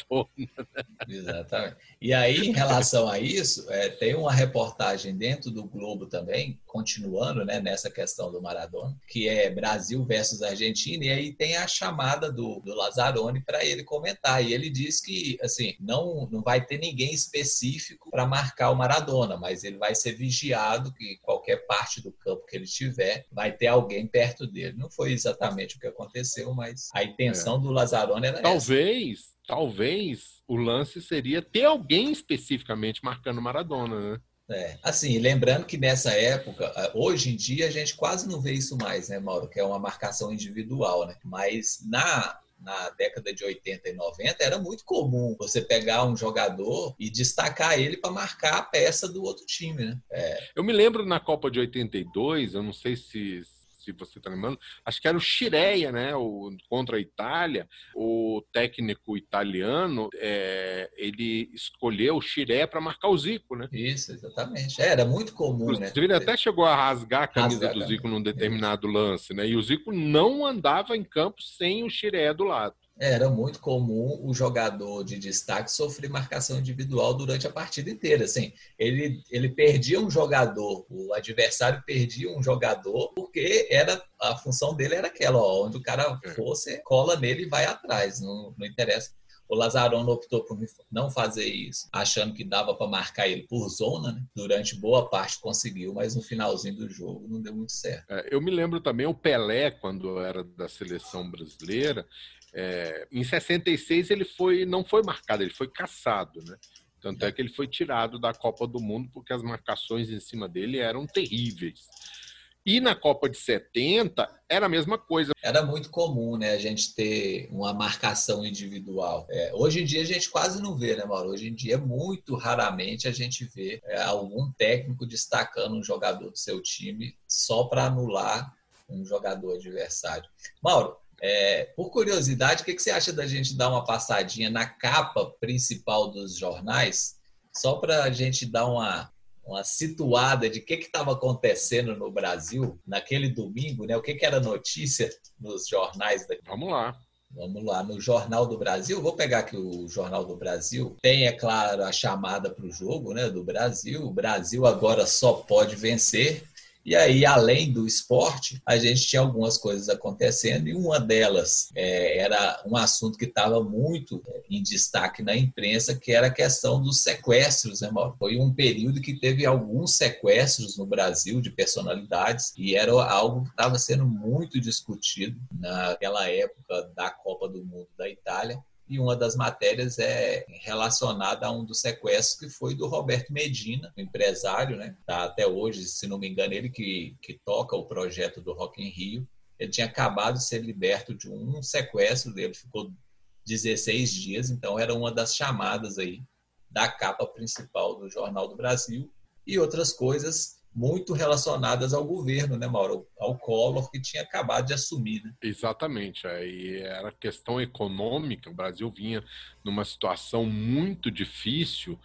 Exatamente. E aí, em relação a isso, é, tem uma reportagem dentro do Globo também, continuando né, nessa questão do Maradona, que é Brasil versus Argentina, e aí tem a chamada do, do Lazzaroni para ele comentar. E ele diz que assim não, não vai ter ninguém específico para marcar o Maradona, mas ele vai ser vigiado, que qualquer parte do campo que ele estiver, vai ter alguém perto dele. Não foi exatamente o que aconteceu, mas a intenção é. do Lazzaroni era talvez, essa. Talvez o lance seria ter alguém especificamente marcando Maradona, né? É, assim, lembrando que nessa época, hoje em dia a gente quase não vê isso mais, né, Mauro? Que é uma marcação individual, né? Mas na na década de 80 e 90, era muito comum você pegar um jogador e destacar ele para marcar a peça do outro time, né? É. Eu me lembro na Copa de 82, eu não sei se, se você está lembrando, acho que era o Chireia, né? O, contra a Itália, o técnico italiano, é, ele escolheu o Chiré para marcar o Zico, né? Isso, exatamente. É, era muito comum, Inclusive, né? Ele até chegou a rasgar a camisa rasgar do Zico num determinado lance, né? E o Zico não andava em campo sem o Chiré do lado. Era muito comum o jogador de destaque sofrer marcação individual durante a partida inteira. Assim, ele, ele perdia um jogador, o adversário perdia um jogador, porque era a função dele era aquela, ó, onde o cara é. for, você cola nele e vai atrás, não, não interessa. O Lazzaroni optou por não fazer isso, achando que dava para marcar ele por zona, né? Durante boa parte conseguiu, mas no finalzinho do jogo não deu muito certo. É, eu me lembro também o Pelé, quando era da seleção brasileira, é, em 66 ele foi, não foi marcado, ele foi caçado, né? Tanto é que ele foi tirado da Copa do Mundo porque as marcações em cima dele eram terríveis. E na Copa de 70 era a mesma coisa. Era muito comum, né, a gente ter uma marcação individual. É, hoje em dia a gente quase não vê, né, Mauro? Hoje em dia, muito raramente a gente vê é, algum técnico destacando um jogador do seu time só para anular um jogador adversário. Mauro, é, por curiosidade, o que, que você acha da gente dar uma passadinha na capa principal dos jornais, só para a gente dar uma, uma situada de o que estava acontecendo no Brasil naquele domingo, né? O que, que era notícia nos jornais daqui. Vamos lá. Vamos lá, no Jornal do Brasil, vou pegar aqui o Jornal do Brasil. Tem, é claro, a chamada para o jogo né, do Brasil. O Brasil agora só pode vencer e aí, além do esporte, a gente tinha algumas coisas acontecendo, e uma delas é, era um assunto que estava muito é, em destaque na imprensa, que era a questão dos sequestros, né, Mauro? Foi um período que teve alguns sequestros no Brasil de personalidades, e era algo que estava sendo muito discutido naquela época da Copa do Mundo da Itália e uma das matérias é relacionada a um dos sequestros que foi do Roberto Medina, empresário, né? Tá até hoje, se não me engano, ele que, que toca o projeto do Rock in Rio. Ele tinha acabado de ser liberto de um sequestro dele, ficou 16 dias, então era uma das chamadas aí da capa principal do Jornal do Brasil e outras coisas muito relacionadas ao governo, né, Mauro? Ao Collor, que tinha acabado de assumir. Né? Exatamente. Aí era questão econômica. O Brasil vinha numa situação muito difícil,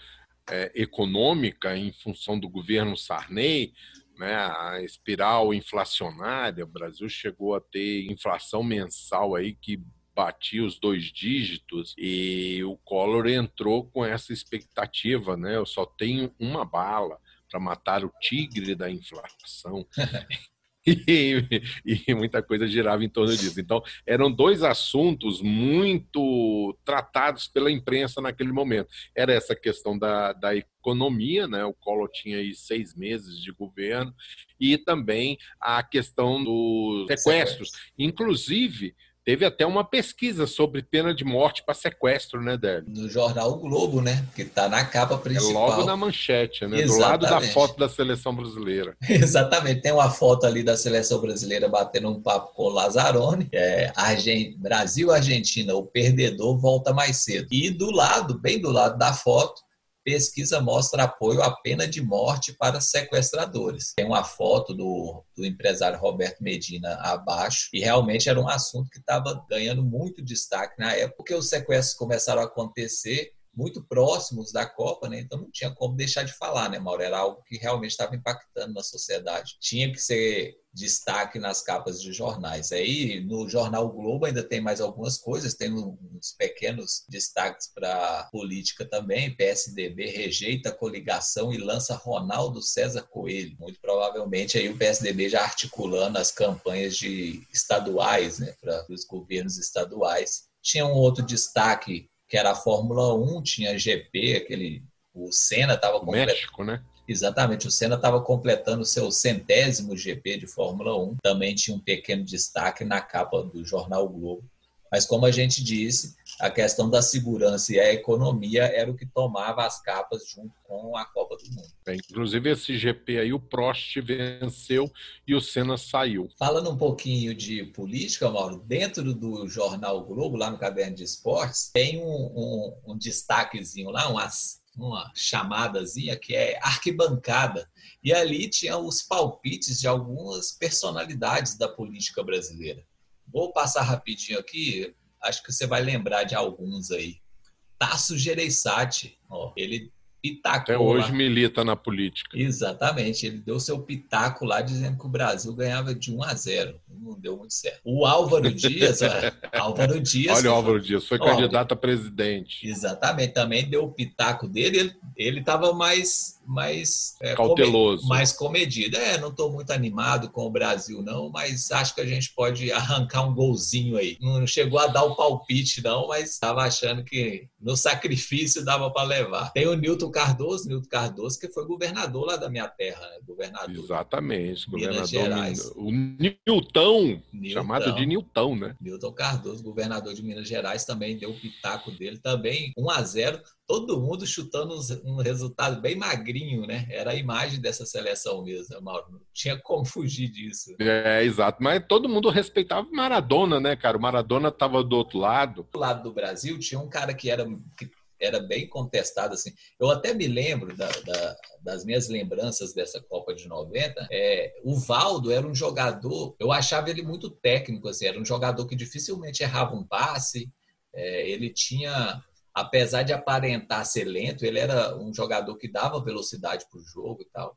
é, econômica, em função do governo Sarney. Né, a espiral inflacionária, o Brasil chegou a ter inflação mensal aí que batia os dois dígitos e o Collor entrou com essa expectativa, né? Eu só tenho uma bala para matar o tigre da inflação. E, e, muita coisa girava em torno disso. Então, eram dois assuntos muito tratados pela imprensa naquele momento. Era essa questão da, da economia, né? o Collor tinha aí seis meses de governo, e também a questão dos sequestros. Inclusive, Teve até uma pesquisa sobre pena de morte para sequestro, né, Délio? No jornal o Globo, né? Que está na capa principal. É logo na manchete, né? Exatamente. Do lado da foto da seleção brasileira. Exatamente. Tem uma foto ali da seleção brasileira batendo um papo com o Lazzaroni. É, Argent... Brasil Argentina, o perdedor volta mais cedo. E do lado, bem do lado da foto, pesquisa mostra apoio à pena de morte para sequestradores. Tem uma foto do, do empresário Roberto Medina abaixo, e realmente era um assunto que estava ganhando muito destaque na época, porque os sequestros começaram a acontecer muito próximos da Copa, né? Então não tinha como deixar de falar, né, Mauro? Era algo que realmente estava impactando na sociedade. Tinha que ser destaque nas capas de jornais. Aí no jornal Globo ainda tem mais algumas coisas, tem uns pequenos destaques para política também. PSDB rejeita a coligação e lança Ronaldo César Coelho. Muito provavelmente aí o PSDB já articulando as campanhas de estaduais, né, para os governos estaduais. Tinha um outro destaque que era a Fórmula 1, tinha GP, aquele o Senna estava México, né? Exatamente, o Senna estava completando o seu centésimo GP de Fórmula 1, também tinha um pequeno destaque na capa do jornal Globo. Mas como a gente disse, a questão da segurança e a economia era o que tomava as capas junto com a Copa do Mundo. É, inclusive esse GP aí o Prost venceu e o Senna saiu. Falando um pouquinho de política, Mauro, dentro do jornal Globo, lá no caderno de esportes, tem um, um, um destaquezinho lá, umas uma chamadazinha que é arquibancada. E ali tinha os palpites de algumas personalidades da política brasileira. Vou passar rapidinho aqui, acho que você vai lembrar de alguns aí. Tasso Gereissati, ó, ele pitacou. Até hoje lá. milita na política. Exatamente, ele deu seu pitaco lá dizendo que o Brasil ganhava de 1 a 0. Não deu muito certo. O Álvaro Dias, ó, Álvaro Dias. Olha o Álvaro Dias, foi candidato a presidente. Exatamente, também deu o pitaco dele, ele estava mais mais é, cauteloso, mais comedido. É, não estou muito animado com o Brasil não, mas acho que a gente pode arrancar um golzinho aí. Não chegou a dar o palpite não, mas estava achando que no sacrifício dava para levar. Tem o Nilton Cardoso, Nilton Cardoso que foi governador lá da minha terra, né? governador. Exatamente, Minas Gerais. O Nilton, Nilton, chamado de Nilton, né? Nilton Cardoso, governador de Minas Gerais, também deu o pitaco dele, também 1 a 0 todo mundo chutando um resultado bem magrinho, né? Era a imagem dessa seleção mesmo, né, Mauro. Não tinha como fugir disso. É, exato. Mas todo mundo respeitava o Maradona, né, cara? O Maradona estava do outro lado. Do lado do Brasil tinha um cara que era, que era bem contestado, assim. Eu até me lembro da, da, das minhas lembranças dessa Copa de 90. É, o Valdo era um jogador, eu achava ele muito técnico, assim. Era um jogador que dificilmente errava um passe. É, ele tinha apesar de aparentar ser lento, ele era um jogador que dava velocidade para o jogo e tal.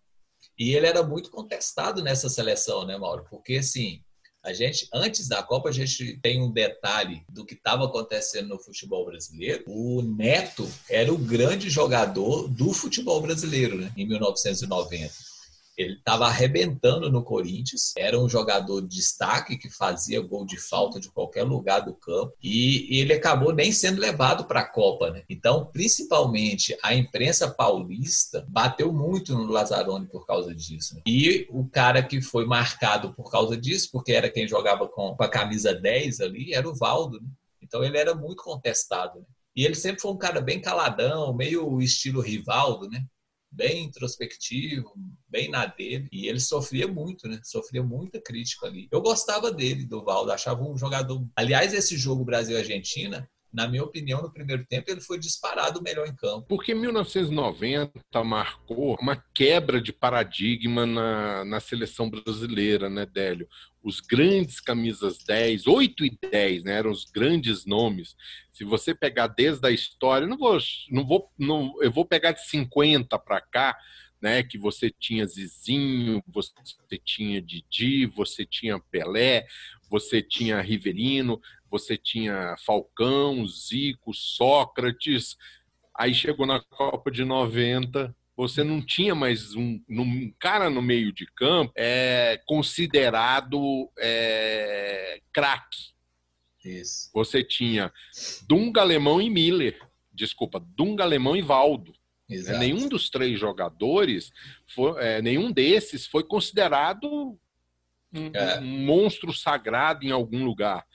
E ele era muito contestado nessa seleção, né, Mauro? Porque, assim, a gente, antes da Copa, a gente tem um detalhe do que estava acontecendo no futebol brasileiro. O Neto era o grande jogador do futebol brasileiro, né, em 1990. Ele estava arrebentando no Corinthians, era um jogador de destaque que fazia gol de falta de qualquer lugar do campo e, e ele acabou nem sendo levado para a Copa, né? Então, principalmente a imprensa paulista bateu muito no Lazzaroni por causa disso. Né? E o cara que foi marcado por causa disso, porque era quem jogava com, com a camisa 10 ali, era o Valdo. Né? Então ele era muito contestado. Né? E ele sempre foi um cara bem caladão, meio estilo Rivaldo, né? Bem introspectivo, bem na dele, e ele sofria muito, né? Sofria muita crítica ali. Eu gostava dele, do Valdo, achava um jogador. Aliás, esse jogo Brasil-Argentina, na minha opinião, no primeiro tempo, ele foi disparado o melhor em campo. Porque 1990 marcou uma quebra de paradigma na, na seleção brasileira, né, Délio? Os grandes camisas 10, 8 e 10, né, eram os grandes nomes. Se você pegar desde a história, não vou, não vou, não, eu vou pegar de 50 para cá, né, que você tinha Zizinho, você tinha Didi, você tinha Pelé, você tinha Riverino, você tinha Falcão, Zico, Sócrates. Aí chegou na Copa de 90, você não tinha mais um, um cara no meio de campo é, considerado é, craque. Você tinha Dunga Alemão e Miller. Desculpa, Dunga Alemão e Valdo. É, nenhum dos três jogadores, foi, é, nenhum desses foi considerado um, é. um monstro sagrado em algum lugar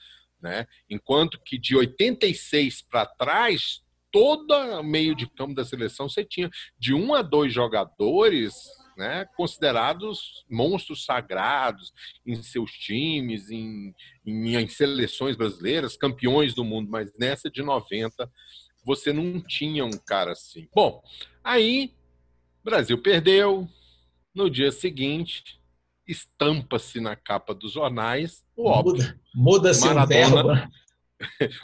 né? Enquanto que de 86 para trás, todo meio de campo da seleção você tinha de um a dois jogadores né, considerados monstros sagrados em seus times, em, em, em, seleções brasileiras, campeões do mundo, mas nessa de 90 você não tinha um cara assim. Bom, aí Brasil perdeu. No dia seguinte, estampa-se na capa dos jornais o óbvio. Muda-se um verbo.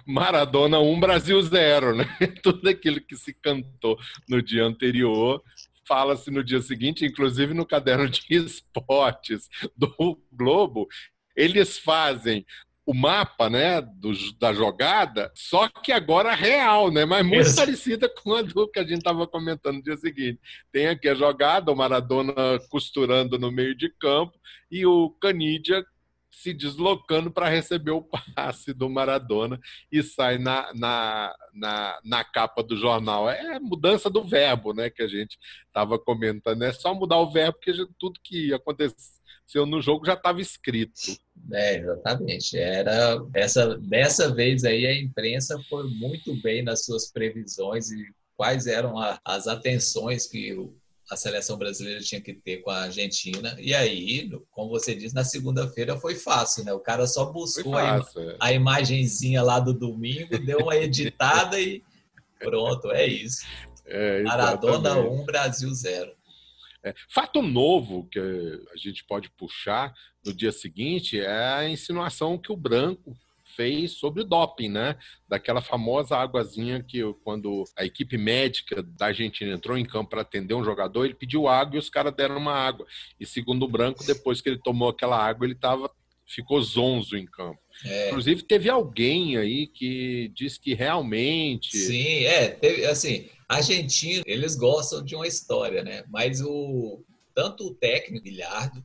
Maradona 1, Brasil 0, né? Tudo aquilo que se cantou no dia anterior fala-se no dia seguinte, inclusive no caderno de esportes do Globo, eles fazem o mapa né, do, da jogada, só que agora real, né? Mas muito Isso. parecida com a do que a gente estava comentando no dia seguinte. Tem aqui a jogada, o Maradona costurando no meio de campo e o Canidia se deslocando para receber o passe do Maradona e sai na, na, na, na, capa do jornal. É mudança do verbo, né? Que a gente estava comentando. É só mudar o verbo, porque tudo que aconteceu no jogo já estava escrito. É, exatamente. Era essa dessa vez aí a imprensa foi muito bem nas suas previsões e quais eram a, as atenções que o a seleção brasileira tinha que ter com a Argentina. E aí, como você disse, na segunda-feira foi fácil, né? O cara só buscou fácil, a, é. a imagenzinha lá do domingo, deu uma editada e pronto, é isso. É, Maradona 1, um, Brasil 0. É, fato novo que a gente pode puxar no dia seguinte é a insinuação que o Branco fez sobre o doping, né? Daquela famosa águazinha que quando a equipe médica da Argentina entrou em campo para atender um jogador, ele pediu água e os caras deram uma água. E segundo o Branco, depois que ele tomou aquela água, ele tava, ficou zonzo em campo. É. Inclusive, teve alguém aí que disse que realmente. Sim, é. Teve, assim, argentino, eles gostam de uma história, né? Mas o tanto o técnico, Bilhardo,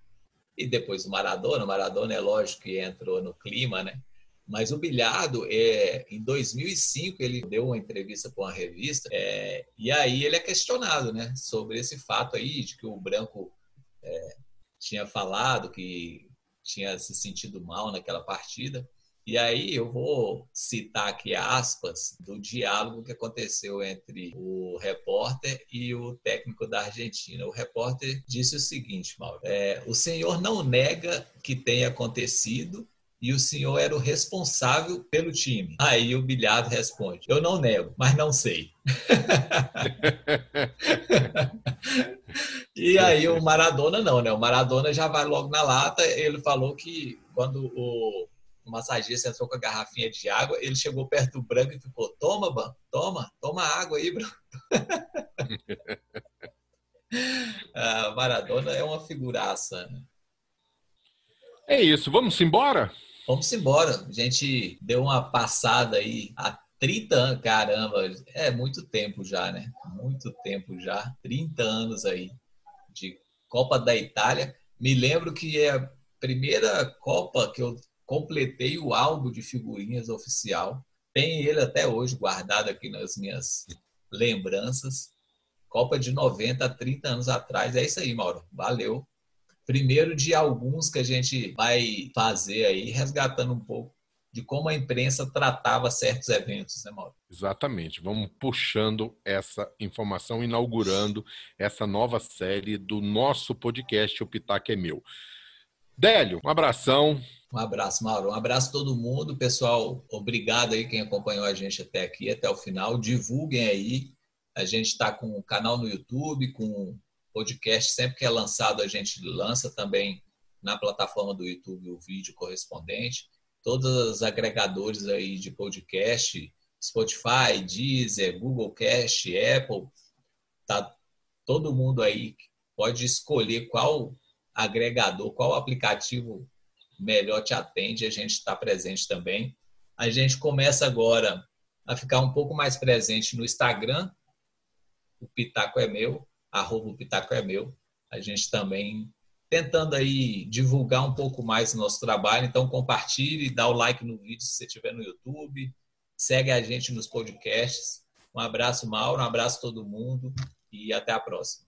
e depois o Maradona, o Maradona é lógico que entrou no clima, né? Mas o Bilhardo, é, em 2005, ele deu uma entrevista com uma revista é, e aí ele é questionado né, sobre esse fato aí de que o Branco é, tinha falado que tinha se sentido mal naquela partida. E aí eu vou citar aqui aspas do diálogo que aconteceu entre o repórter e o técnico da Argentina. O repórter disse o seguinte, Mauro: é, o senhor não nega que tenha acontecido e o senhor era o responsável pelo time. Aí o Bilhado responde: Eu não nego, mas não sei. e aí o Maradona não, né? O Maradona já vai logo na lata. Ele falou que quando o, massagista entrou com a garrafinha de água, ele chegou perto do branco e ficou: Toma, Ban, toma, toma água aí, branco. ah, Maradona é uma figuraça. Né? É isso, vamos embora? Vamos embora. A gente deu uma passada aí há 30 anos. Caramba, é muito tempo já, né? Muito tempo já. 30 anos aí de Copa da Itália. Me lembro que é a primeira Copa que eu completei o álbum de figurinhas oficial. Tem ele até hoje guardado aqui nas minhas lembranças. Copa de 90, 30 anos atrás. É isso aí, Mauro. Valeu primeiro de alguns que a gente vai fazer aí, resgatando um pouco de como a imprensa tratava certos eventos, né, Mauro? Exatamente. Vamos puxando essa informação, inaugurando essa nova série do nosso podcast O Pitaco é Meu. Délio, um abração. Um abraço, Mauro. Um abraço a todo mundo. Pessoal, obrigado aí quem acompanhou a gente até aqui, até o final. Divulguem aí. A gente está com o canal no YouTube, com podcast, sempre que é lançado, a gente lança também na plataforma do YouTube o vídeo correspondente. Todos os agregadores aí de podcast, Spotify, Deezer, Google Cast, Apple, tá todo mundo aí pode escolher qual agregador, qual aplicativo melhor te atende, a gente está presente também. A gente começa agora a ficar um pouco mais presente no Instagram, o Pitaco é meu, arroba Pitaco é meu. A gente também tentando aí divulgar um pouco mais o nosso trabalho. Então compartilhe, dá o like no vídeo se você estiver no YouTube, segue a gente nos podcasts. Um abraço, Mauro, um abraço a todo mundo e até a próxima.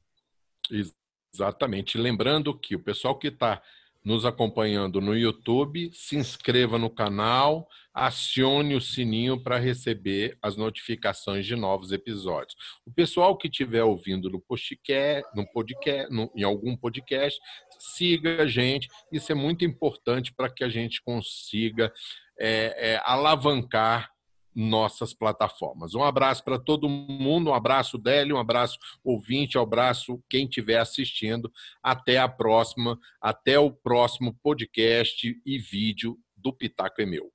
Exatamente. Lembrando que o pessoal que está nos acompanhando no YouTube, se inscreva no canal, acione o sininho para receber as notificações de novos episódios. O pessoal que estiver ouvindo no podcast, no podcast no, em algum podcast, siga a gente. Isso é muito importante para que a gente consiga é, é, alavancar nossas plataformas. Um abraço para todo mundo, um abraço Délio, um abraço ouvinte, um abraço quem estiver assistindo. Até a próxima, até o próximo podcast e vídeo do Pitaco é Meu.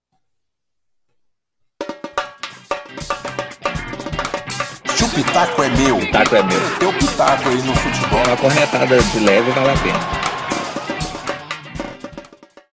Se o pitaco é meu, Pitaco é meu. teu pitaco aí no futebol. Uma corretada de leve vale a pena.